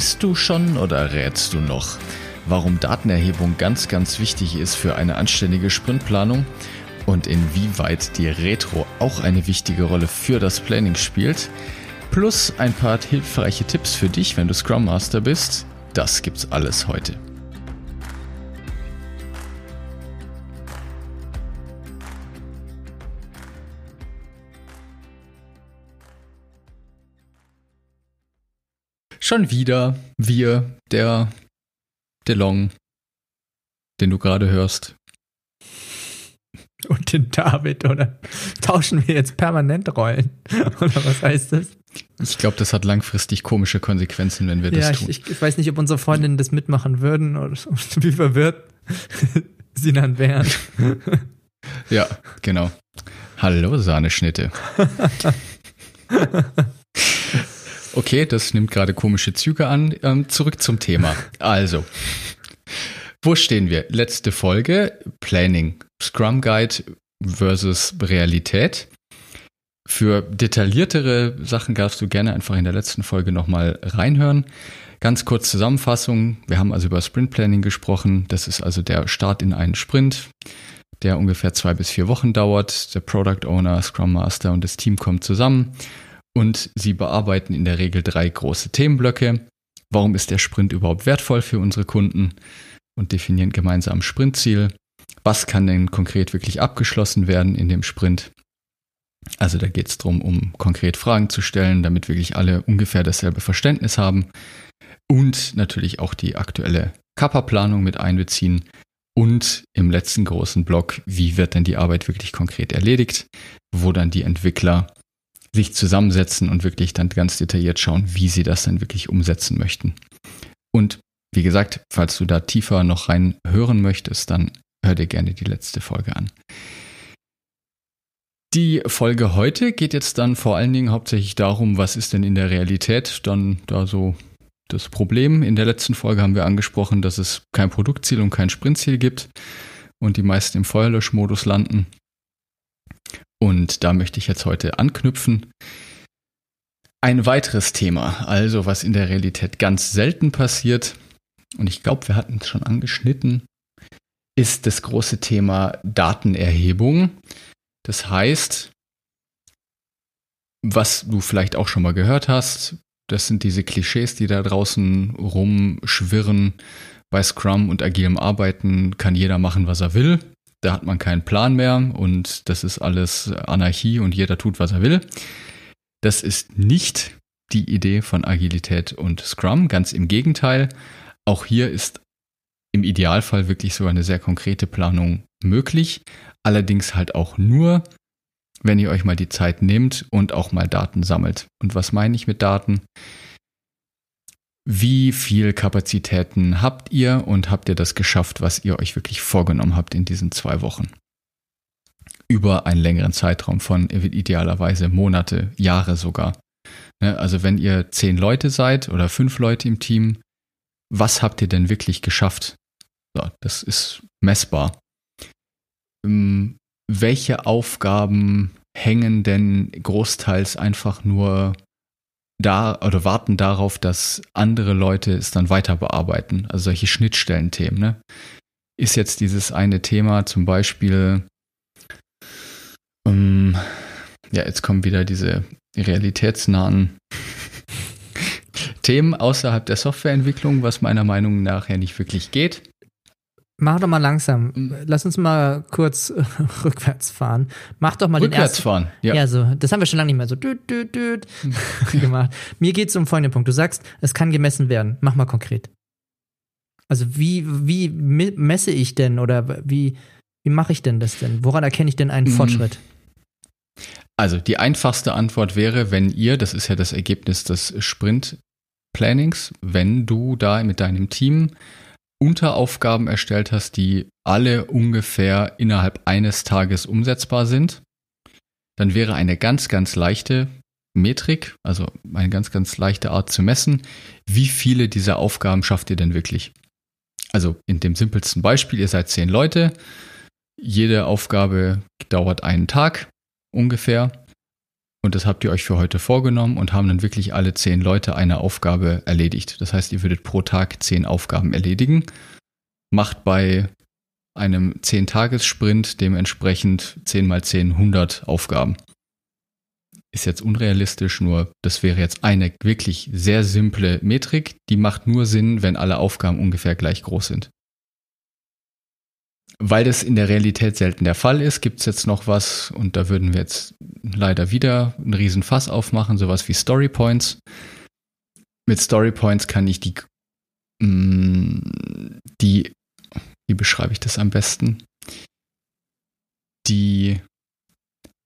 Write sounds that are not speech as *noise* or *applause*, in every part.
Misst du schon oder rätst du noch? Warum Datenerhebung ganz, ganz wichtig ist für eine anständige Sprintplanung und inwieweit die Retro auch eine wichtige Rolle für das Planning spielt, plus ein paar hilfreiche Tipps für dich, wenn du Scrum Master bist, das gibt's alles heute. Schon wieder wir, der DeLong, den du gerade hörst. Und den David, oder tauschen wir jetzt permanent Rollen? *laughs* Oder was heißt das? Ich glaube, das hat langfristig komische Konsequenzen, wenn wir das ja, tun. Ich, ich weiß nicht, ob unsere Freundinnen das mitmachen würden oder *laughs* wie verwirrt *laughs* sie dann wären. ja, genau. Hallo, Sahneschnitte. Okay, das nimmt gerade komische Züge an. Ähm, zurück zum Thema. Also, wo stehen wir? Letzte Folge, Planning, Scrum Guide versus Realität. Für detailliertere Sachen darfst du gerne einfach in der letzten Folge nochmal reinhören. Ganz kurz Zusammenfassung. Wir haben also über Sprint Planning gesprochen. Das ist also der Start in einen Sprint, der ungefähr zwei bis vier Wochen dauert. Der Product Owner, Scrum Master und das Team kommen zusammen und sie bearbeiten in der Regel drei große Themenblöcke. Warum ist der Sprint überhaupt wertvoll für unsere Kunden? Und definieren gemeinsam Sprintziel. Was kann denn konkret wirklich abgeschlossen werden in dem Sprint? Also da geht es darum, um konkret Fragen zu stellen, damit wirklich alle ungefähr dasselbe Verständnis haben. Und natürlich auch die aktuelle Kappa-Planung mit einbeziehen. Und im letzten großen Block, wie wird denn die Arbeit wirklich konkret erledigt, wo dann die Entwickler sich zusammensetzen und wirklich dann ganz detailliert schauen, wie sie das dann wirklich umsetzen möchten. Und wie gesagt, falls du da tiefer noch rein hören möchtest, dann hör dir gerne die letzte Folge an. Die Folge heute geht jetzt dann vor allen Dingen hauptsächlich darum, was ist denn in der Realität dann da so das Problem. In der letzten Folge haben wir angesprochen, dass es kein Produktziel und kein Sprintziel gibt und die meisten im Feuerlöschmodus landen. Und da möchte ich jetzt heute anknüpfen. Ein weiteres Thema, also was in der Realität ganz selten passiert, und ich glaube, wir hatten es schon angeschnitten, ist das große Thema Datenerhebung. Das heißt, was du vielleicht auch schon mal gehört hast, das sind diese Klischees, die da draußen rumschwirren. Bei Scrum und agilem Arbeiten kann jeder machen, was er will da hat man keinen Plan mehr und das ist alles Anarchie und jeder tut, was er will. Das ist nicht die Idee von Agilität und Scrum, ganz im Gegenteil. Auch hier ist im Idealfall wirklich so eine sehr konkrete Planung möglich, allerdings halt auch nur, wenn ihr euch mal die Zeit nehmt und auch mal Daten sammelt. Und was meine ich mit Daten? Wie viel Kapazitäten habt ihr und habt ihr das geschafft, was ihr euch wirklich vorgenommen habt in diesen zwei Wochen? Über einen längeren Zeitraum von idealerweise Monate, Jahre sogar. Ne, also wenn ihr zehn Leute seid oder fünf Leute im Team, was habt ihr denn wirklich geschafft? So, das ist messbar. Ähm, welche Aufgaben hängen denn großteils einfach nur da oder warten darauf, dass andere Leute es dann weiter bearbeiten. Also solche Schnittstellenthemen. Ne? Ist jetzt dieses eine Thema zum Beispiel, um, ähm, ja, jetzt kommen wieder diese realitätsnahen *laughs* Themen außerhalb der Softwareentwicklung, was meiner Meinung nach ja nicht wirklich geht. Mach doch mal langsam. Mhm. Lass uns mal kurz äh, *laughs* rückwärts fahren. Mach doch mal rückwärts den ersten. fahren, ja. Ja, so. Das haben wir schon lange nicht mehr so düt, düt, düt *laughs* gemacht. Mir geht es um folgenden Punkt. Du sagst, es kann gemessen werden. Mach mal konkret. Also wie, wie messe ich denn oder wie, wie mache ich denn das denn? Woran erkenne ich denn einen mhm. Fortschritt? Also die einfachste Antwort wäre, wenn ihr, das ist ja das Ergebnis des Sprint Plannings, wenn du da mit deinem Team Unteraufgaben erstellt hast, die alle ungefähr innerhalb eines Tages umsetzbar sind, dann wäre eine ganz, ganz leichte Metrik, also eine ganz, ganz leichte Art zu messen, wie viele dieser Aufgaben schafft ihr denn wirklich? Also in dem simpelsten Beispiel, ihr seid zehn Leute, jede Aufgabe dauert einen Tag ungefähr und das habt ihr euch für heute vorgenommen und haben dann wirklich alle zehn Leute eine Aufgabe erledigt. Das heißt, ihr würdet pro Tag zehn Aufgaben erledigen, macht bei einem 10-Tages-Sprint dementsprechend 10 mal 10 100 Aufgaben. Ist jetzt unrealistisch, nur das wäre jetzt eine wirklich sehr simple Metrik, die macht nur Sinn, wenn alle Aufgaben ungefähr gleich groß sind. Weil das in der Realität selten der Fall ist, gibt es jetzt noch was, und da würden wir jetzt leider wieder einen riesen Fass aufmachen, sowas wie Story Points. Mit Story Points kann ich die, mm, die, wie beschreibe ich das am besten? Die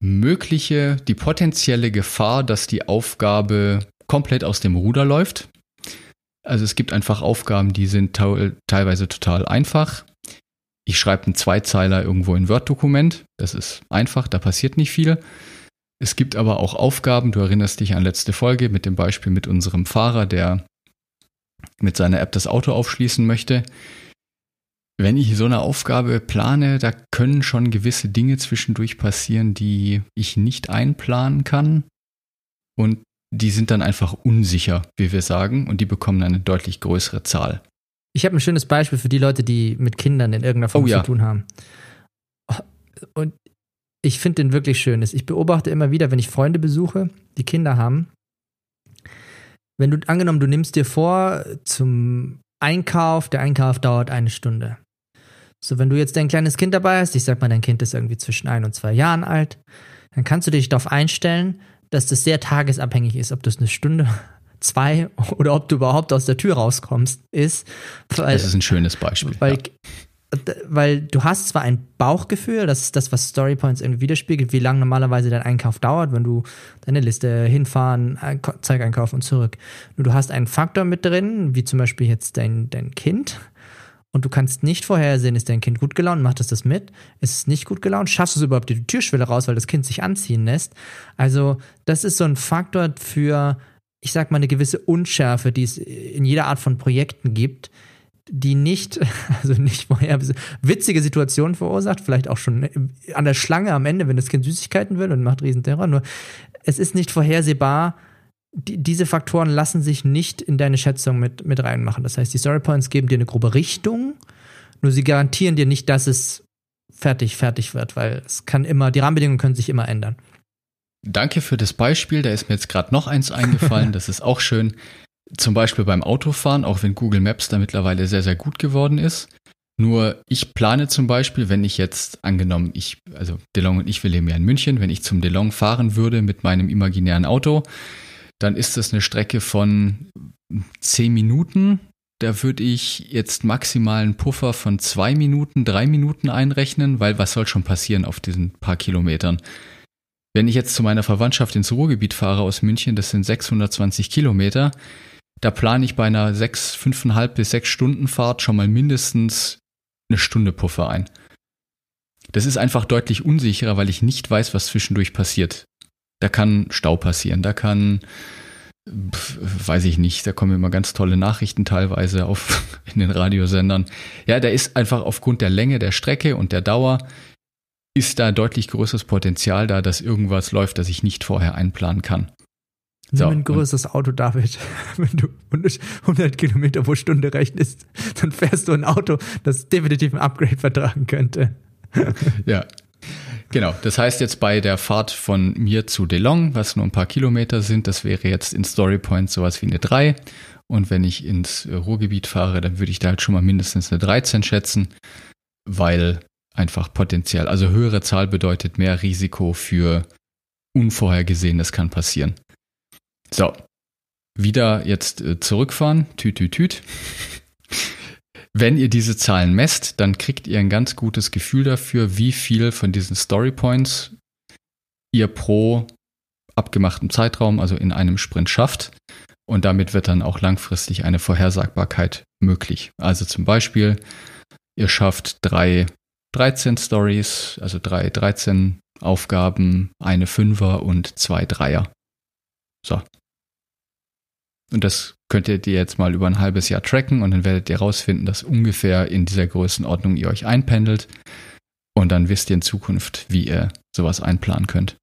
mögliche, die potenzielle Gefahr, dass die Aufgabe komplett aus dem Ruder läuft. Also es gibt einfach Aufgaben, die sind teilweise total einfach. Ich schreibe einen Zweizeiler irgendwo in Word-Dokument. Das ist einfach, da passiert nicht viel. Es gibt aber auch Aufgaben, du erinnerst dich an letzte Folge mit dem Beispiel mit unserem Fahrer, der mit seiner App das Auto aufschließen möchte wenn ich so eine Aufgabe plane, da können schon gewisse Dinge zwischendurch passieren, die ich nicht einplanen kann. Und die sind dann einfach unsicher, wie wir sagen, und die bekommen eine deutlich größere Zahl. Ich habe ein schönes Beispiel für die Leute, die mit Kindern in irgendeiner Form oh, ja. zu tun haben. Und ich finde den wirklich schön. Ich beobachte immer wieder, wenn ich Freunde besuche, die Kinder haben, wenn du angenommen, du nimmst dir vor zum Einkauf, der Einkauf dauert eine Stunde. So, wenn du jetzt dein kleines Kind dabei hast, ich sag mal, dein Kind ist irgendwie zwischen ein und zwei Jahren alt, dann kannst du dich darauf einstellen, dass das sehr tagesabhängig ist, ob das eine Stunde, zwei *laughs* oder ob du überhaupt aus der Tür rauskommst, ist. Weil, das ist ein schönes Beispiel. Weil, ja. weil du hast zwar ein Bauchgefühl, das ist das, was Storypoints irgendwie widerspiegelt, wie lange normalerweise dein Einkauf dauert, wenn du deine Liste hinfahren, Zeigeinkauf und zurück. Nur du hast einen Faktor mit drin, wie zum Beispiel jetzt dein, dein Kind und du kannst nicht vorhersehen, ist dein Kind gut gelaunt, macht es das mit? Ist es nicht gut gelaunt? Schaffst du es überhaupt die Türschwelle raus, weil das Kind sich anziehen lässt? Also, das ist so ein Faktor für, ich sag mal, eine gewisse Unschärfe, die es in jeder Art von Projekten gibt, die nicht, *laughs* also nicht vorher witzige Situationen verursacht, vielleicht auch schon an der Schlange am Ende, wenn das Kind Süßigkeiten will und macht Riesenterror, nur es ist nicht vorhersehbar, die, diese Faktoren lassen sich nicht in deine Schätzung mit, mit reinmachen. Das heißt, die Story Points geben dir eine grobe Richtung, nur sie garantieren dir nicht, dass es fertig, fertig wird, weil es kann immer, die Rahmenbedingungen können sich immer ändern. Danke für das Beispiel. Da ist mir jetzt gerade noch eins eingefallen. *laughs* das ist auch schön. Zum Beispiel beim Autofahren, auch wenn Google Maps da mittlerweile sehr, sehr gut geworden ist. Nur ich plane zum Beispiel, wenn ich jetzt angenommen, ich, also DeLong und ich, wir leben ja in München, wenn ich zum DeLong fahren würde mit meinem imaginären Auto, dann ist das eine Strecke von zehn Minuten. Da würde ich jetzt maximalen Puffer von zwei Minuten, drei Minuten einrechnen, weil was soll schon passieren auf diesen paar Kilometern? Wenn ich jetzt zu meiner Verwandtschaft ins Ruhrgebiet fahre aus München, das sind 620 Kilometer, da plane ich bei einer sechs, fünfeinhalb bis sechs Stunden Fahrt schon mal mindestens eine Stunde Puffer ein. Das ist einfach deutlich unsicherer, weil ich nicht weiß, was zwischendurch passiert. Da kann Stau passieren, da kann, weiß ich nicht, da kommen immer ganz tolle Nachrichten teilweise auf *laughs* in den Radiosendern. Ja, da ist einfach aufgrund der Länge der Strecke und der Dauer ist da deutlich größeres Potenzial da, dass irgendwas läuft, das ich nicht vorher einplanen kann. So, Nimm ein größeres Auto, David. *laughs* Wenn du 100 Kilometer pro Stunde rechnest, dann fährst du ein Auto, das definitiv ein Upgrade vertragen könnte. *laughs* ja, Genau, das heißt jetzt bei der Fahrt von mir zu DeLong, was nur ein paar Kilometer sind, das wäre jetzt in Storypoint sowas wie eine 3. Und wenn ich ins Ruhrgebiet fahre, dann würde ich da halt schon mal mindestens eine 13 schätzen, weil einfach potenziell, also höhere Zahl bedeutet mehr Risiko für Unvorhergesehenes kann passieren. So, wieder jetzt äh, zurückfahren, tüt, tüt, tüt. Wenn ihr diese Zahlen messt, dann kriegt ihr ein ganz gutes Gefühl dafür, wie viel von diesen Story Points ihr pro abgemachten Zeitraum, also in einem Sprint schafft. Und damit wird dann auch langfristig eine Vorhersagbarkeit möglich. Also zum Beispiel, ihr schafft drei 13 Stories, also drei 13 Aufgaben, eine Fünfer und zwei Dreier. So. Und das könnt ihr jetzt mal über ein halbes Jahr tracken und dann werdet ihr rausfinden, dass ungefähr in dieser Größenordnung ihr euch einpendelt. Und dann wisst ihr in Zukunft, wie ihr sowas einplanen könnt.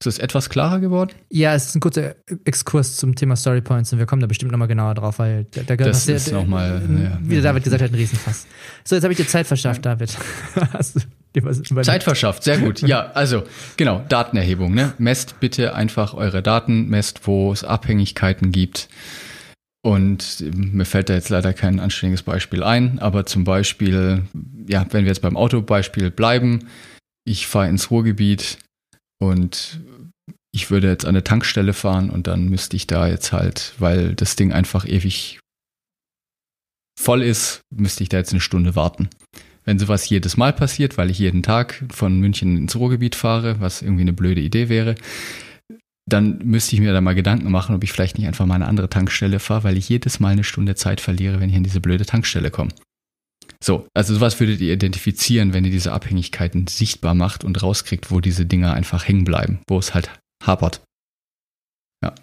Ist es etwas klarer geworden? Ja, es ist ein kurzer Exkurs zum Thema Story Points und wir kommen da bestimmt nochmal genauer drauf, weil da, da das der, ist nochmal, ja, wie der David gesagt hat, ein Riesenfass. So, jetzt habe ich dir Zeit verschafft, David. *laughs* Zeit verschafft, sehr gut. Ja, also genau, Datenerhebung. Ne? Messt bitte einfach eure Daten, messt, wo es Abhängigkeiten gibt. Und mir fällt da jetzt leider kein anständiges Beispiel ein, aber zum Beispiel, ja, wenn wir jetzt beim Autobeispiel bleiben, ich fahre ins Ruhrgebiet, und ich würde jetzt an eine Tankstelle fahren und dann müsste ich da jetzt halt, weil das Ding einfach ewig voll ist, müsste ich da jetzt eine Stunde warten. Wenn sowas jedes Mal passiert, weil ich jeden Tag von München ins Ruhrgebiet fahre, was irgendwie eine blöde Idee wäre, dann müsste ich mir da mal Gedanken machen, ob ich vielleicht nicht einfach mal eine andere Tankstelle fahre, weil ich jedes Mal eine Stunde Zeit verliere, wenn ich an diese blöde Tankstelle komme. So, also sowas würdet ihr identifizieren, wenn ihr diese Abhängigkeiten sichtbar macht und rauskriegt, wo diese Dinger einfach hängen bleiben, wo es halt hapert. Ja.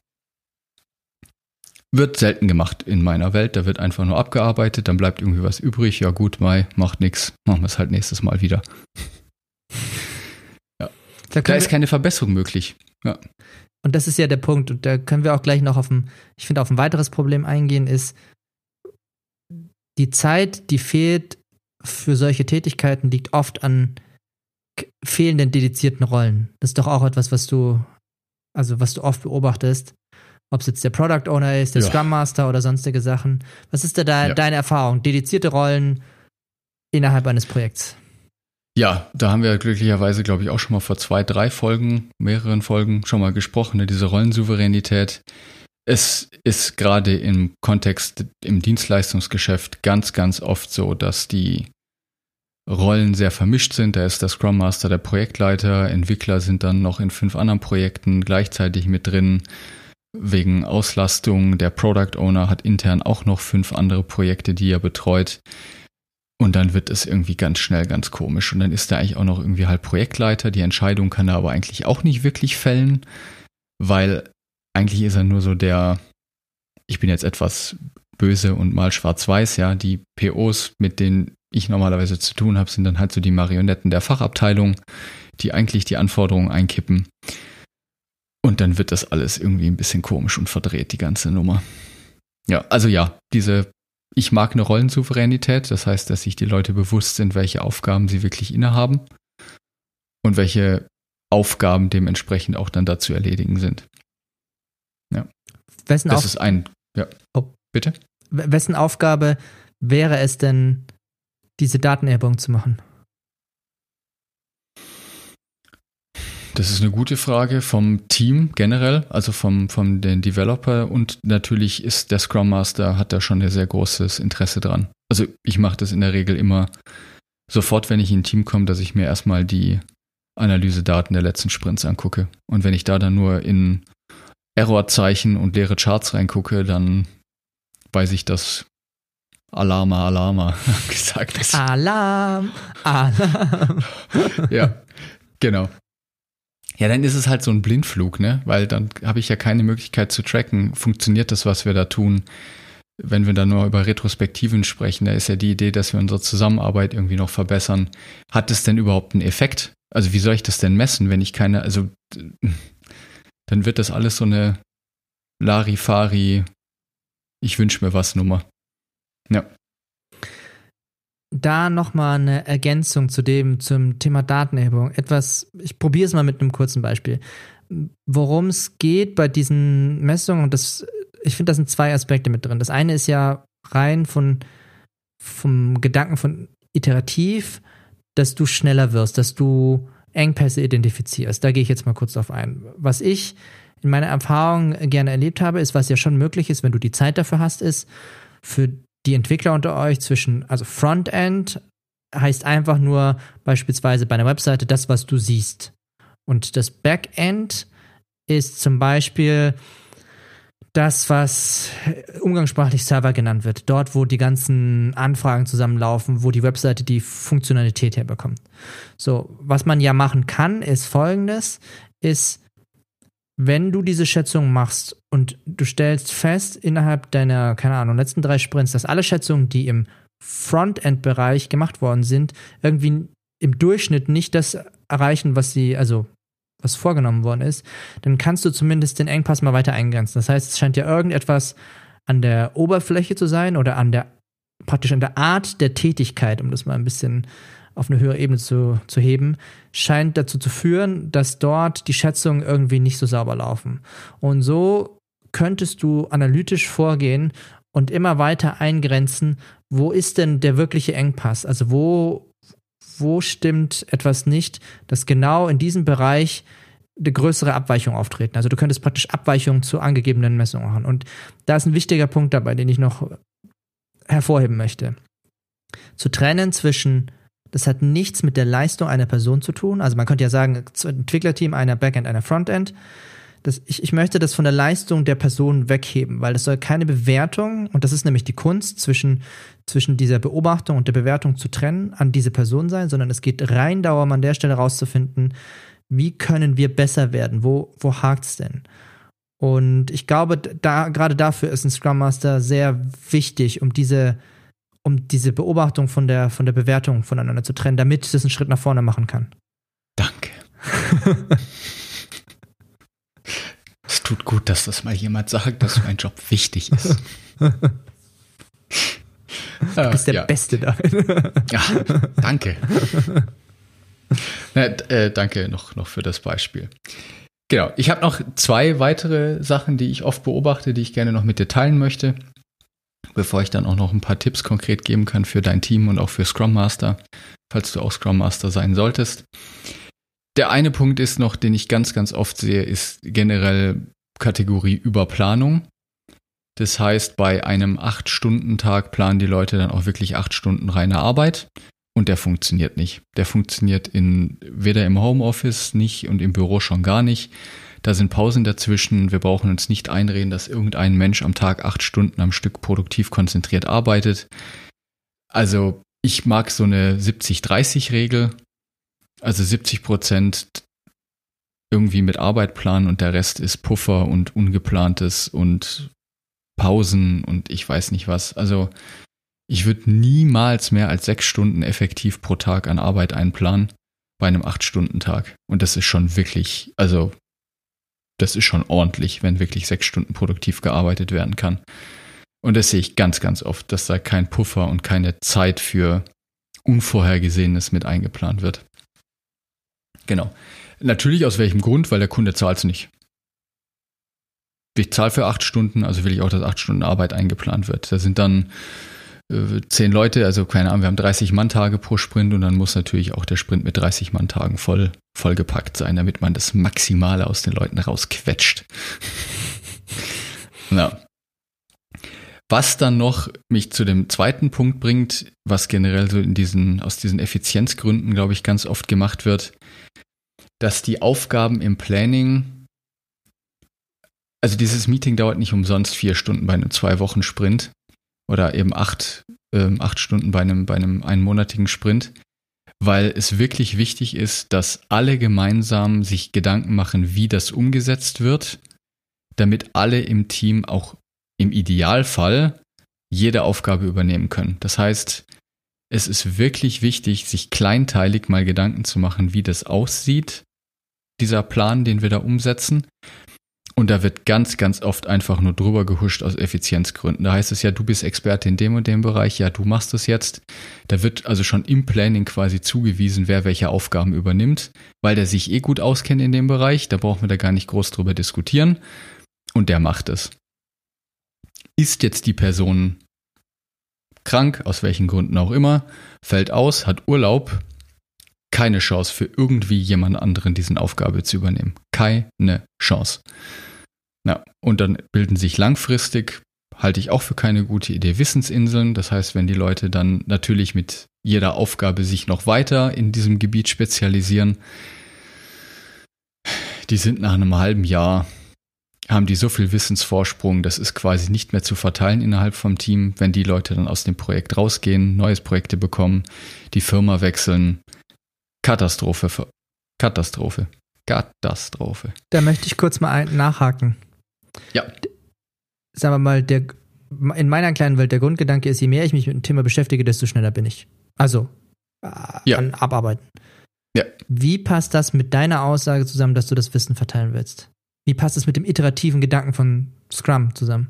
Wird selten gemacht in meiner Welt, da wird einfach nur abgearbeitet, dann bleibt irgendwie was übrig, ja gut, Mai, macht nichts, machen wir es halt nächstes Mal wieder. *laughs* ja. Da, da ist keine Verbesserung möglich. Ja. Und das ist ja der Punkt, und da können wir auch gleich noch auf ein, ich finde, auf ein weiteres Problem eingehen, ist, die Zeit, die fehlt für solche Tätigkeiten, liegt oft an fehlenden dedizierten Rollen. Das ist doch auch etwas, was du, also was du oft beobachtest. Ob es jetzt der Product Owner ist, der ja. Scrum Master oder sonstige Sachen. Was ist da de ja. deine Erfahrung? Dedizierte Rollen innerhalb eines Projekts? Ja, da haben wir glücklicherweise, glaube ich, auch schon mal vor zwei, drei Folgen, mehreren Folgen schon mal gesprochen, ne? diese Rollensouveränität. Es ist gerade im Kontext im Dienstleistungsgeschäft ganz, ganz oft so, dass die Rollen sehr vermischt sind. Da ist der Scrum Master der Projektleiter, Entwickler sind dann noch in fünf anderen Projekten gleichzeitig mit drin. Wegen Auslastung, der Product Owner hat intern auch noch fünf andere Projekte, die er betreut. Und dann wird es irgendwie ganz schnell ganz komisch. Und dann ist er eigentlich auch noch irgendwie halt Projektleiter. Die Entscheidung kann er aber eigentlich auch nicht wirklich fällen, weil eigentlich ist er nur so der, ich bin jetzt etwas böse und mal schwarz-weiß, ja, die POs, mit denen ich normalerweise zu tun habe, sind dann halt so die Marionetten der Fachabteilung, die eigentlich die Anforderungen einkippen. Und dann wird das alles irgendwie ein bisschen komisch und verdreht, die ganze Nummer. Ja, also ja, diese, ich mag eine Rollensouveränität, das heißt, dass sich die Leute bewusst sind, welche Aufgaben sie wirklich innehaben und welche Aufgaben dementsprechend auch dann dazu erledigen sind. Ja. Wessen das ist ein, ja. Oh. Bitte? Wessen Aufgabe wäre es denn, diese Datenerhebung zu machen? Das ist eine gute Frage vom Team generell, also vom, vom den Developer und natürlich ist der Scrum Master, hat da schon ein sehr großes Interesse dran. Also ich mache das in der Regel immer sofort, wenn ich in ein Team komme, dass ich mir erstmal die Analysedaten der letzten Sprints angucke. Und wenn ich da dann nur in Errorzeichen und leere Charts reingucke, dann weiß ich, dass Alarma, Alarma *laughs* gesagt ist. Alarm, Alarm. *laughs* ja, genau. Ja, dann ist es halt so ein Blindflug, ne? Weil dann habe ich ja keine Möglichkeit zu tracken, funktioniert das, was wir da tun. Wenn wir dann nur über Retrospektiven sprechen, da ist ja die Idee, dass wir unsere Zusammenarbeit irgendwie noch verbessern. Hat es denn überhaupt einen Effekt? Also wie soll ich das denn messen, wenn ich keine, also dann wird das alles so eine Larifari, ich wünsche mir was Nummer. Ja. Da nochmal eine Ergänzung zu dem, zum Thema Datenerhebung. Etwas, ich probiere es mal mit einem kurzen Beispiel. Worum es geht bei diesen Messungen, und das, ich finde, da sind zwei Aspekte mit drin. Das eine ist ja rein von, vom Gedanken von iterativ, dass du schneller wirst, dass du Engpässe identifizierst. Da gehe ich jetzt mal kurz drauf ein. Was ich in meiner Erfahrung gerne erlebt habe, ist, was ja schon möglich ist, wenn du die Zeit dafür hast, ist für die Entwickler unter euch zwischen, also Frontend heißt einfach nur beispielsweise bei einer Webseite das, was du siehst. Und das Backend ist zum Beispiel das, was umgangssprachlich Server genannt wird. Dort, wo die ganzen Anfragen zusammenlaufen, wo die Webseite die Funktionalität herbekommt. So, was man ja machen kann, ist folgendes, ist, wenn du diese Schätzung machst und du stellst fest innerhalb deiner, keine Ahnung, letzten drei Sprints, dass alle Schätzungen, die im Frontend-Bereich gemacht worden sind, irgendwie im Durchschnitt nicht das erreichen, was sie, also was vorgenommen worden ist, dann kannst du zumindest den Engpass mal weiter eingrenzen. Das heißt, es scheint ja irgendetwas an der Oberfläche zu sein oder an der praktisch an der Art der Tätigkeit, um das mal ein bisschen auf eine höhere Ebene zu, zu heben, scheint dazu zu führen, dass dort die Schätzungen irgendwie nicht so sauber laufen. Und so könntest du analytisch vorgehen und immer weiter eingrenzen, wo ist denn der wirkliche Engpass? Also wo wo stimmt etwas nicht, dass genau in diesem Bereich eine größere Abweichung auftreten. Also du könntest praktisch Abweichungen zu angegebenen Messungen machen. Und da ist ein wichtiger Punkt dabei, den ich noch hervorheben möchte. Zu trennen zwischen, das hat nichts mit der Leistung einer Person zu tun. Also man könnte ja sagen, Entwicklerteam, einer Backend, einer Frontend das, ich, ich möchte das von der Leistung der Person wegheben, weil das soll keine Bewertung, und das ist nämlich die Kunst, zwischen, zwischen dieser Beobachtung und der Bewertung zu trennen, an diese Person sein, sondern es geht rein darum, an der Stelle rauszufinden, wie können wir besser werden, wo, wo es denn? Und ich glaube, da, gerade dafür ist ein Scrum Master sehr wichtig, um diese, um diese Beobachtung von der, von der Bewertung voneinander zu trennen, damit es einen Schritt nach vorne machen kann. Danke. *laughs* Es tut gut, dass das mal jemand sagt, dass mein Job wichtig ist. Du bist der ja. Beste darin. Ja, danke. Na, äh, danke noch, noch für das Beispiel. Genau, ich habe noch zwei weitere Sachen, die ich oft beobachte, die ich gerne noch mit dir teilen möchte, bevor ich dann auch noch ein paar Tipps konkret geben kann für dein Team und auch für Scrum Master, falls du auch Scrum Master sein solltest. Der eine Punkt ist noch, den ich ganz, ganz oft sehe, ist generell Kategorie Überplanung. Das heißt, bei einem 8-Stunden-Tag planen die Leute dann auch wirklich 8 Stunden reine Arbeit und der funktioniert nicht. Der funktioniert in, weder im Homeoffice nicht und im Büro schon gar nicht. Da sind Pausen dazwischen. Wir brauchen uns nicht einreden, dass irgendein Mensch am Tag 8 Stunden am Stück produktiv konzentriert arbeitet. Also ich mag so eine 70-30-Regel. Also 70 Prozent irgendwie mit Arbeit planen und der Rest ist Puffer und Ungeplantes und Pausen und ich weiß nicht was. Also ich würde niemals mehr als sechs Stunden effektiv pro Tag an Arbeit einplanen bei einem acht-Stunden-Tag. Und das ist schon wirklich, also das ist schon ordentlich, wenn wirklich sechs Stunden produktiv gearbeitet werden kann. Und das sehe ich ganz, ganz oft, dass da kein Puffer und keine Zeit für Unvorhergesehenes mit eingeplant wird. Genau. Natürlich aus welchem Grund? Weil der Kunde zahlt es nicht. Ich zahle für acht Stunden, also will ich auch, dass acht Stunden Arbeit eingeplant wird. Da sind dann zehn Leute, also keine Ahnung, wir haben 30 Mann-Tage pro Sprint und dann muss natürlich auch der Sprint mit 30 Mann-Tagen voll, vollgepackt sein, damit man das Maximale aus den Leuten rausquetscht. *laughs* ja. Was dann noch mich zu dem zweiten Punkt bringt, was generell so in diesen, aus diesen Effizienzgründen, glaube ich, ganz oft gemacht wird, dass die Aufgaben im Planning, also dieses Meeting dauert nicht umsonst vier Stunden bei einem zwei Wochen Sprint oder eben acht, ähm, acht Stunden bei einem, bei einem einmonatigen Sprint, weil es wirklich wichtig ist, dass alle gemeinsam sich Gedanken machen, wie das umgesetzt wird, damit alle im Team auch im Idealfall jede Aufgabe übernehmen können. Das heißt, es ist wirklich wichtig, sich kleinteilig mal Gedanken zu machen, wie das aussieht, dieser Plan, den wir da umsetzen. Und da wird ganz, ganz oft einfach nur drüber gehuscht aus Effizienzgründen. Da heißt es ja, du bist Experte in dem und dem Bereich, ja, du machst das jetzt. Da wird also schon im Planning quasi zugewiesen, wer welche Aufgaben übernimmt, weil der sich eh gut auskennt in dem Bereich. Da brauchen wir da gar nicht groß drüber diskutieren. Und der macht es. Ist jetzt die Person krank, aus welchen Gründen auch immer, fällt aus, hat Urlaub, keine Chance für irgendwie jemand anderen diesen Aufgabe zu übernehmen. Keine Chance. Ja, und dann bilden sich langfristig, halte ich auch für keine gute Idee, Wissensinseln. Das heißt, wenn die Leute dann natürlich mit jeder Aufgabe sich noch weiter in diesem Gebiet spezialisieren, die sind nach einem halben Jahr, haben die so viel Wissensvorsprung, das ist quasi nicht mehr zu verteilen innerhalb vom Team, wenn die Leute dann aus dem Projekt rausgehen, neues Projekte bekommen, die Firma wechseln. Katastrophe. Katastrophe. Katastrophe. Da möchte ich kurz mal nachhaken. Ja. Sagen wir mal, der, in meiner kleinen Welt der Grundgedanke ist, je mehr ich mich mit dem Thema beschäftige, desto schneller bin ich. Also, äh, Ja. an Abarbeiten. Ja. Wie passt das mit deiner Aussage zusammen, dass du das Wissen verteilen willst? Wie passt es mit dem iterativen Gedanken von Scrum zusammen?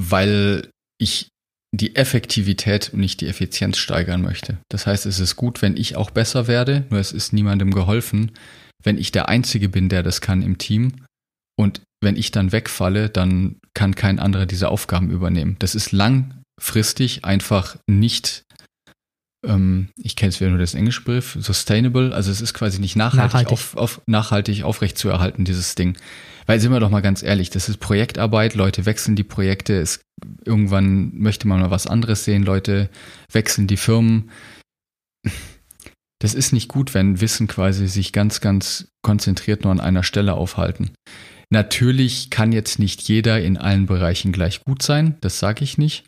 weil ich die Effektivität und nicht die Effizienz steigern möchte. Das heißt, es ist gut, wenn ich auch besser werde, nur es ist niemandem geholfen, wenn ich der Einzige bin, der das kann im Team. Und wenn ich dann wegfalle, dann kann kein anderer diese Aufgaben übernehmen. Das ist langfristig einfach nicht, ähm, ich kenne es wieder nur das englische Begriff, sustainable, also es ist quasi nicht nachhaltig, Nachhaltig. Auf, auf, nachhaltig aufrechtzuerhalten, dieses Ding. Weil sind wir doch mal ganz ehrlich, das ist Projektarbeit, Leute wechseln die Projekte, es, irgendwann möchte man mal was anderes sehen, Leute wechseln die Firmen. Das ist nicht gut, wenn Wissen quasi sich ganz, ganz konzentriert nur an einer Stelle aufhalten. Natürlich kann jetzt nicht jeder in allen Bereichen gleich gut sein, das sage ich nicht.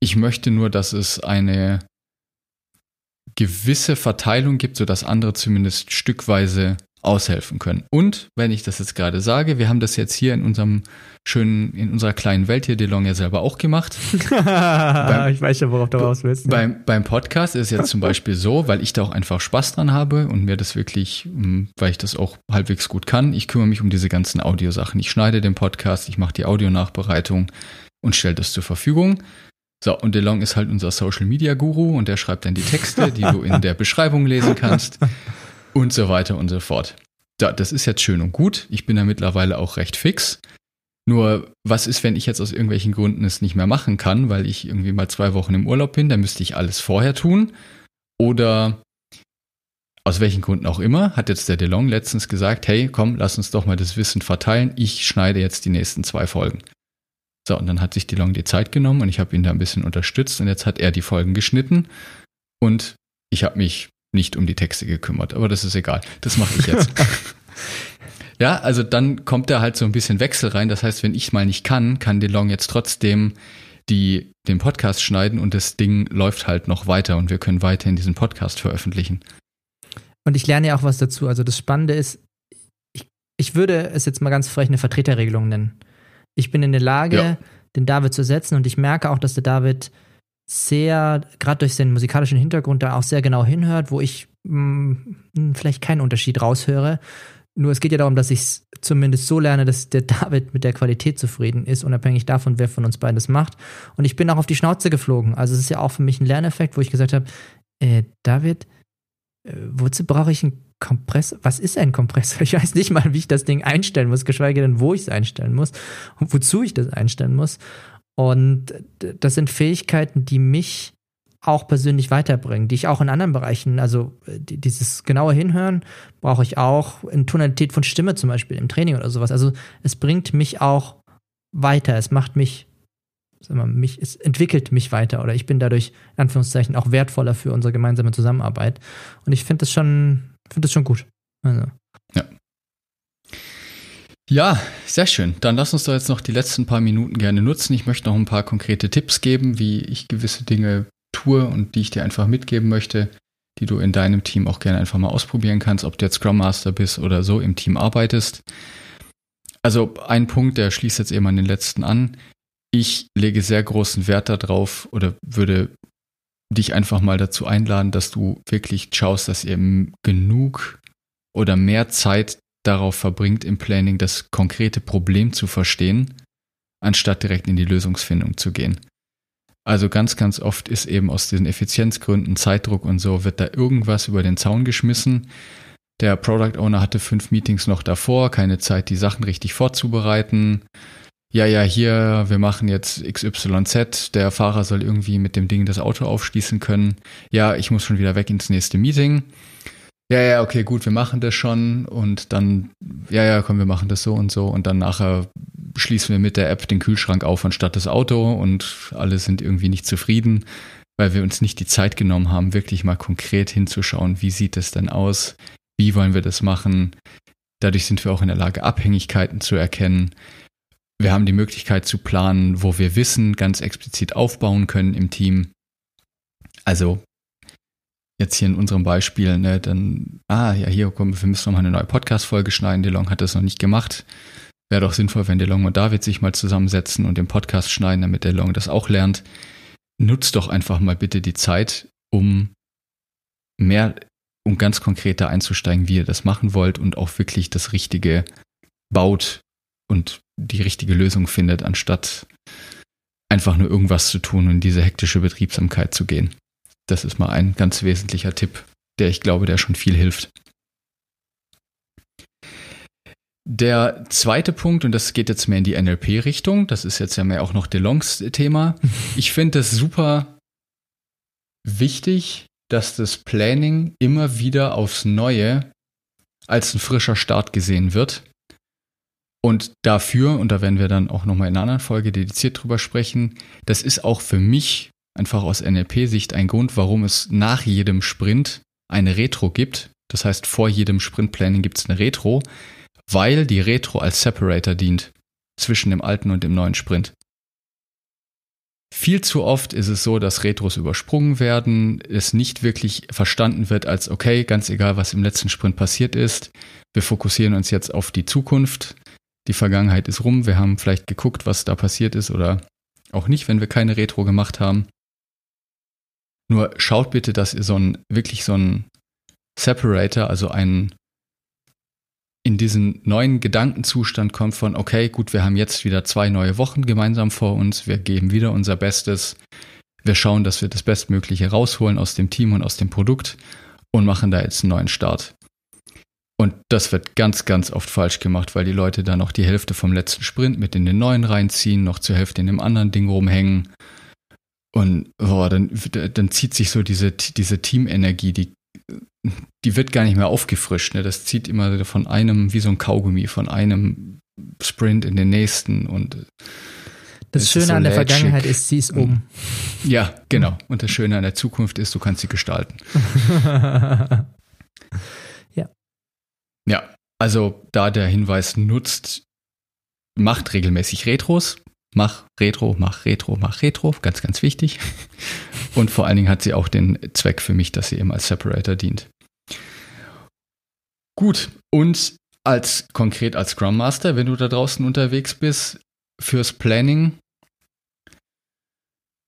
Ich möchte nur, dass es eine gewisse Verteilung gibt, sodass andere zumindest stückweise aushelfen können. Und wenn ich das jetzt gerade sage, wir haben das jetzt hier in unserem schönen, in unserer kleinen Welt hier, DeLong ja selber auch gemacht. *laughs* ich weiß schon, worauf du raus willst. Beim, beim Podcast ist es jetzt zum Beispiel so, weil ich da auch einfach Spaß dran habe und mir das wirklich, mm, weil ich das auch halbwegs gut kann, ich kümmere mich um diese ganzen Audiosachen. Ich schneide den Podcast, ich mache die Audionachbereitung und stelle das zur Verfügung. So, und DeLong ist halt unser Social Media Guru und der schreibt dann die Texte, die du in der Beschreibung lesen kannst *laughs* und so weiter und so fort. Ja, das ist jetzt schön und gut. Ich bin da mittlerweile auch recht fix. Nur, was ist, wenn ich jetzt aus irgendwelchen Gründen es nicht mehr machen kann, weil ich irgendwie mal zwei Wochen im Urlaub bin, dann müsste ich alles vorher tun. Oder aus welchen Gründen auch immer, hat jetzt der DeLong letztens gesagt, hey, komm, lass uns doch mal das Wissen verteilen. Ich schneide jetzt die nächsten zwei Folgen. So, und dann hat sich DeLong die Zeit genommen und ich habe ihn da ein bisschen unterstützt und jetzt hat er die Folgen geschnitten und ich habe mich nicht um die Texte gekümmert, aber das ist egal. Das mache ich jetzt. *laughs* ja, also dann kommt da halt so ein bisschen Wechsel rein. Das heißt, wenn ich mal nicht kann, kann DeLong jetzt trotzdem die, den Podcast schneiden und das Ding läuft halt noch weiter und wir können weiterhin diesen Podcast veröffentlichen. Und ich lerne ja auch was dazu. Also das Spannende ist, ich, ich würde es jetzt mal ganz frech eine Vertreterregelung nennen. Ich bin in der Lage, Ja. den David zu setzen und ich merke auch, dass der David sehr, gerade durch seinen musikalischen Hintergrund, da auch sehr genau hinhört, wo ich mh, vielleicht keinen Unterschied raushöre. Nur es geht ja darum, dass ich es zumindest so lerne, dass der David mit der Qualität zufrieden ist, unabhängig davon, wer von uns beiden das macht. Und ich bin auch auf die Schnauze geflogen. Also es ist ja auch für mich ein Lerneffekt, wo ich gesagt habe, äh, David, äh, wozu brauche ich einen Kompressor? Was ist ein Kompressor? *laughs* Ich weiß nicht mal, wie ich das Ding einstellen muss, geschweige denn, wo ich es einstellen muss und wozu ich das einstellen muss. Und das sind Fähigkeiten, die mich auch persönlich weiterbringen, die ich auch in anderen Bereichen, also äh, die- dieses genaue Hinhören brauche ich auch in Tonalität von Stimme zum Beispiel im Training oder sowas. Also es bringt mich auch weiter, es macht mich, sag mal, mich, es entwickelt mich weiter oder ich bin dadurch in Anführungszeichen auch wertvoller für unsere gemeinsame Zusammenarbeit. Und ich finde das schon, finde das schon gut. Also, Ja, sehr schön. Dann lass uns doch jetzt noch die letzten paar Minuten gerne nutzen. Ich möchte noch ein paar konkrete Tipps geben, wie ich gewisse Dinge tue und die ich dir einfach mitgeben möchte, die du in deinem Team auch gerne einfach mal ausprobieren kannst, ob du jetzt Scrum Master bist oder so im Team arbeitest. Also ein Punkt, der schließt jetzt eben an den letzten an. Ich lege sehr großen Wert darauf oder würde dich einfach mal dazu einladen, dass du wirklich schaust, dass ihr genug oder mehr Zeit darauf verbringt, im Planning das konkrete Problem zu verstehen, anstatt direkt in die Lösungsfindung zu gehen. Also ganz, ganz oft ist eben aus diesen Effizienzgründen, Zeitdruck und so, wird da irgendwas über den Zaun geschmissen. Der Product Owner hatte fünf Meetings noch davor, keine Zeit, die Sachen richtig vorzubereiten. Ja, ja, hier, wir machen jetzt XYZ, der Fahrer soll irgendwie mit dem Ding das Auto aufschließen können. Ja, ich muss schon wieder weg ins nächste Meeting. Ja, ja, okay, gut, wir machen das schon und dann, ja, ja, komm, wir machen das so und so und dann nachher schließen wir mit der App den Kühlschrank auf anstatt das Auto und alle sind irgendwie nicht zufrieden, weil wir uns nicht die Zeit genommen haben, wirklich mal konkret hinzuschauen, wie sieht es denn aus, Wie wollen wir das machen? Dadurch sind wir auch in der Lage, Abhängigkeiten zu erkennen. Wir haben die Möglichkeit zu planen, wo wir Wissen ganz explizit aufbauen können im Team. Also jetzt hier in unserem Beispiel, ne, dann, ah, ja, hier, komm, wir müssen noch mal eine neue Podcast-Folge schneiden. DeLong hat das noch nicht gemacht. Wäre doch sinnvoll, wenn DeLong und David sich mal zusammensetzen und den Podcast schneiden, damit DeLong das auch lernt. Nutzt doch einfach mal bitte die Zeit, um mehr, um ganz konkreter einzusteigen, wie ihr das machen wollt und auch wirklich das Richtige baut und die richtige Lösung findet, anstatt einfach nur irgendwas zu tun und in diese hektische Betriebsamkeit zu gehen. Das ist mal ein ganz wesentlicher Tipp, der ich glaube, der schon viel hilft. Der zweite Punkt, und das geht jetzt mehr in die NLP-Richtung, das ist jetzt ja mehr auch noch DeLongs Thema. *laughs* Ich finde es super wichtig, dass das Planning immer wieder aufs Neue als ein frischer Start gesehen wird. Und dafür, und da werden wir dann auch nochmal in einer anderen Folge dediziert drüber sprechen, das ist auch für mich einfach aus NLP-Sicht ein Grund, warum es nach jedem Sprint eine Retro gibt. Das heißt, vor jedem Sprint-Planning gibt es eine Retro, weil die Retro als Separator dient zwischen dem alten und dem neuen Sprint. Viel zu oft ist es so, dass Retros übersprungen werden, es nicht wirklich verstanden wird als, okay, ganz egal, was im letzten Sprint passiert ist, wir fokussieren uns jetzt auf die Zukunft. Die Vergangenheit ist rum, wir haben vielleicht geguckt, was da passiert ist oder auch nicht, wenn wir keine Retro gemacht haben. Nur schaut bitte, dass ihr so ein, wirklich so ein Separator, also einen in diesen neuen Gedankenzustand kommt von, okay, gut, wir haben jetzt wieder zwei neue Wochen gemeinsam vor uns, wir geben wieder unser Bestes, wir schauen, dass wir das Bestmögliche rausholen aus dem Team und aus dem Produkt und machen da jetzt einen neuen Start. Und das wird ganz, ganz oft falsch gemacht, weil die Leute da noch die Hälfte vom letzten Sprint mit in den neuen reinziehen, noch zur Hälfte in dem anderen Ding rumhängen. Und boah, dann, dann zieht sich so diese, diese Teamenergie, die die wird gar nicht mehr aufgefrischt. Ne? Das zieht immer von einem, wie so ein Kaugummi, von einem Sprint in den nächsten und das Schöne so an der lätschig. Vergangenheit ist, sie ist um. Ja, genau. Und das Schöne an der Zukunft ist, du kannst sie gestalten. *laughs* ja. Also da der Hinweis nutzt, macht regelmäßig Retros. Mach Retro, mach Retro, mach Retro. Ganz, ganz wichtig. *laughs* Und vor allen Dingen hat sie auch den Zweck für mich, dass sie eben als Separator dient. Gut, und als konkret als Scrum Master, wenn du da draußen unterwegs bist, fürs Planning,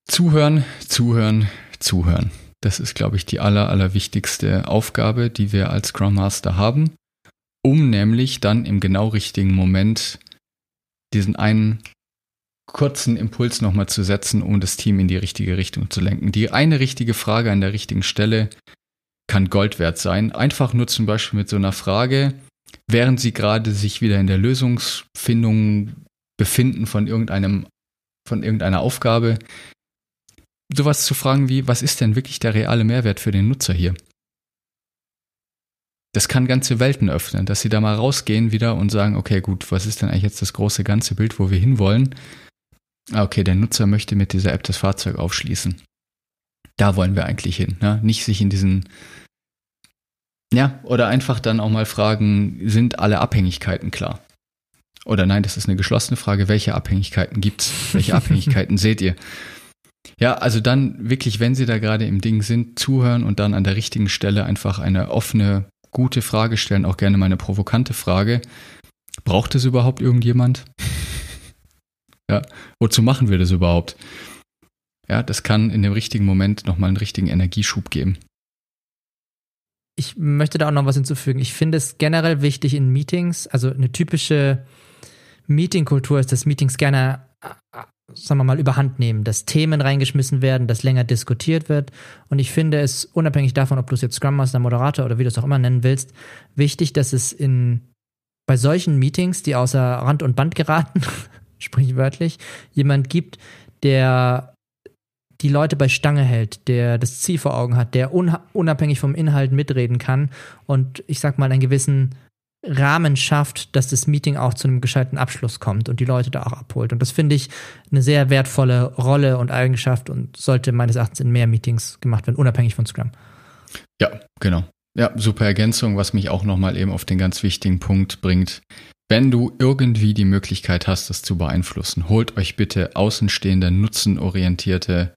zuhören, zuhören, zuhören. Das ist, glaube ich, die aller, aller wichtigste Aufgabe, die wir als Scrum Master haben, um nämlich dann im genau richtigen Moment diesen einen kurzen Impuls nochmal zu setzen, um das Team in die richtige Richtung zu lenken. Die eine richtige Frage an der richtigen Stelle kann Gold wert sein. Einfach nur zum Beispiel mit so einer Frage, während Sie gerade sich wieder in der Lösungsfindung befinden von irgendeinem, von irgendeiner Aufgabe, sowas zu fragen wie, was ist denn wirklich der reale Mehrwert für den Nutzer hier? Das kann ganze Welten öffnen, dass Sie da mal rausgehen wieder und sagen, okay, gut, was ist denn eigentlich jetzt das große ganze Bild, wo wir hinwollen? Ah, okay, der Nutzer möchte mit dieser App das Fahrzeug aufschließen. Da wollen wir eigentlich hin. Ne? Nicht sich in diesen ja, oder einfach dann auch mal fragen, sind alle Abhängigkeiten klar? Oder nein, das ist eine geschlossene Frage, welche Abhängigkeiten gibt's? Welche *laughs* Abhängigkeiten seht ihr? Ja, also dann wirklich, wenn Sie da gerade im Ding sind, zuhören und dann an der richtigen Stelle einfach eine offene, gute Frage stellen, auch gerne mal eine provokante Frage. Braucht es überhaupt irgendjemand? ja, wozu machen wir das überhaupt? Ja, das kann in dem richtigen Moment nochmal einen richtigen Energieschub geben ich möchte da auch noch was hinzufügen. Ich finde es generell wichtig in Meetings, also eine typische Meetingkultur ist, dass Meetings gerne, sagen wir mal, überhand nehmen, dass Themen reingeschmissen werden, dass länger diskutiert wird. Und ich finde es, unabhängig davon, ob du es jetzt Scrum Master, Moderator oder wie du es auch immer nennen willst, wichtig, dass es in bei solchen Meetings, die außer Rand und Band geraten, *laughs* sprichwörtlich, jemand gibt, der die Leute bei Stange hält, der das Ziel vor Augen hat, der unabhängig vom Inhalt mitreden kann und ich sag mal einen gewissen Rahmen schafft, dass das Meeting auch zu einem gescheiten Abschluss kommt und die Leute da auch abholt. Und das finde ich eine sehr wertvolle Rolle und Eigenschaft und sollte meines Erachtens in mehr Meetings gemacht werden, unabhängig von Scrum. Ja, genau. Ja, super Ergänzung, was mich auch nochmal eben auf den ganz wichtigen Punkt bringt. Wenn du irgendwie die Möglichkeit hast, das zu beeinflussen, holt euch bitte außenstehende, nutzenorientierte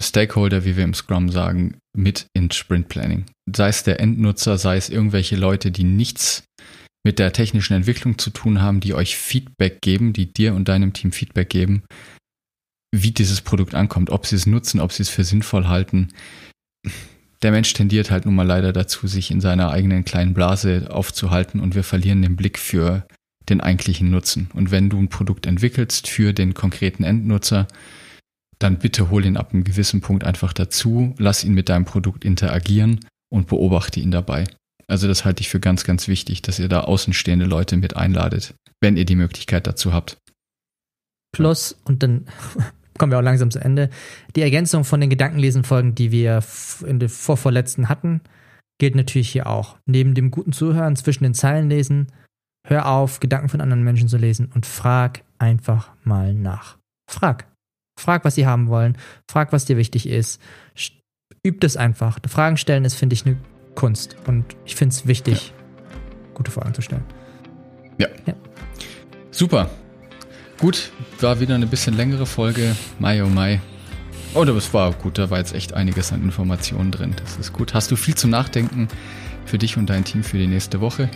Stakeholder, wie wir im Scrum sagen, mit ins Sprint Planning. Sei es der Endnutzer, sei es irgendwelche Leute, die nichts mit der technischen Entwicklung zu tun haben, die euch Feedback geben, die dir und deinem Team Feedback geben, wie dieses Produkt ankommt, ob sie es nutzen, ob sie es für sinnvoll halten. Der Mensch tendiert halt nun mal leider dazu, sich in seiner eigenen kleinen Blase aufzuhalten und wir verlieren den Blick für den eigentlichen Nutzen. Und wenn du ein Produkt entwickelst für den konkreten Endnutzer, dann bitte hol ihn ab einem gewissen Punkt einfach dazu, lass ihn mit deinem Produkt interagieren und beobachte ihn dabei. Also das halte ich für ganz, ganz wichtig, dass ihr da außenstehende Leute mit einladet, wenn ihr die Möglichkeit dazu habt. Plus, und dann *laughs* kommen wir auch langsam zu Ende, die Ergänzung von den Gedankenlesenfolgen, die wir in der vorvorletzten hatten, gilt natürlich hier auch. Neben dem guten Zuhören, zwischen den Zeilen lesen, hör auf, Gedanken von anderen Menschen zu lesen und frag einfach mal nach. Frag. Frag, was sie haben wollen. Frag, was dir wichtig ist. Üb das einfach. Fragen stellen ist, finde ich, eine Kunst. Und ich finde es wichtig, ja. gute Fragen zu stellen. Ja. ja. Super. Gut, war wieder eine bisschen längere Folge. Mai oh Mai. Oh, das war gut, da war jetzt echt einiges an Informationen drin. Das ist gut. Hast du viel zum Nachdenken für dich und dein Team für die nächste Woche?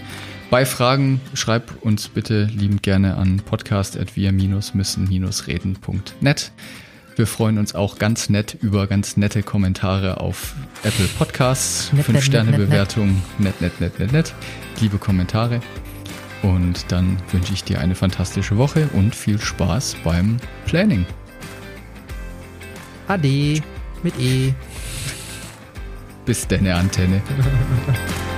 Bei Fragen schreib uns bitte liebend gerne an podcast.wir-müssen-reden.net. Wir freuen uns auch ganz nett über ganz nette Kommentare auf Apple Podcasts, 5-Sterne-Bewertung, nett, nett, nett, nett, nett, liebe Kommentare. Und dann wünsche ich dir eine fantastische Woche und viel Spaß beim Planning. Ade mit E. Bis deine Antenne. *laughs*